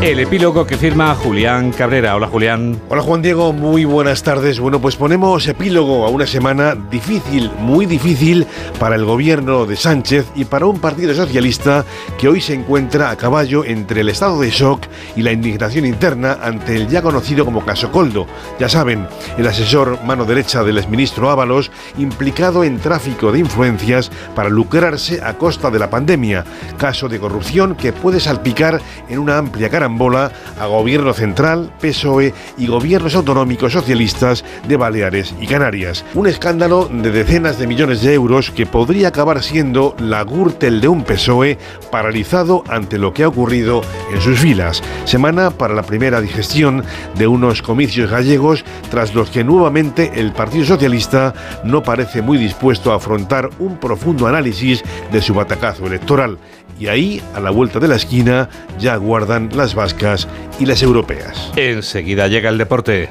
El epílogo que firma Julián Cabrera. Hola Julián. Hola Juan Diego, muy buenas tardes. Bueno, pues ponemos epílogo a una semana difícil, muy difícil para el gobierno de Sánchez y para un partido socialista que hoy se encuentra a caballo entre el estado de shock y la indignación interna ante el ya conocido como caso Coldo. Ya saben, el asesor mano derecha del exministro Ábalos implicado en tráfico de influencias para lucrarse a costa de la pandemia. Caso de corrupción que puede salpicar en una amplia cara bola a gobierno central, PSOE y gobiernos autonómicos socialistas de Baleares y Canarias. Un escándalo de decenas de millones de euros que podría acabar siendo la gürtel de un PSOE paralizado ante lo que ha ocurrido en sus filas. Semana para la primera digestión de unos comicios gallegos tras los que nuevamente el Partido Socialista no parece muy dispuesto a afrontar un profundo análisis de su batacazo electoral. Y ahí, a la vuelta de la esquina, ya guardan las vascas y las europeas. Enseguida llega el deporte.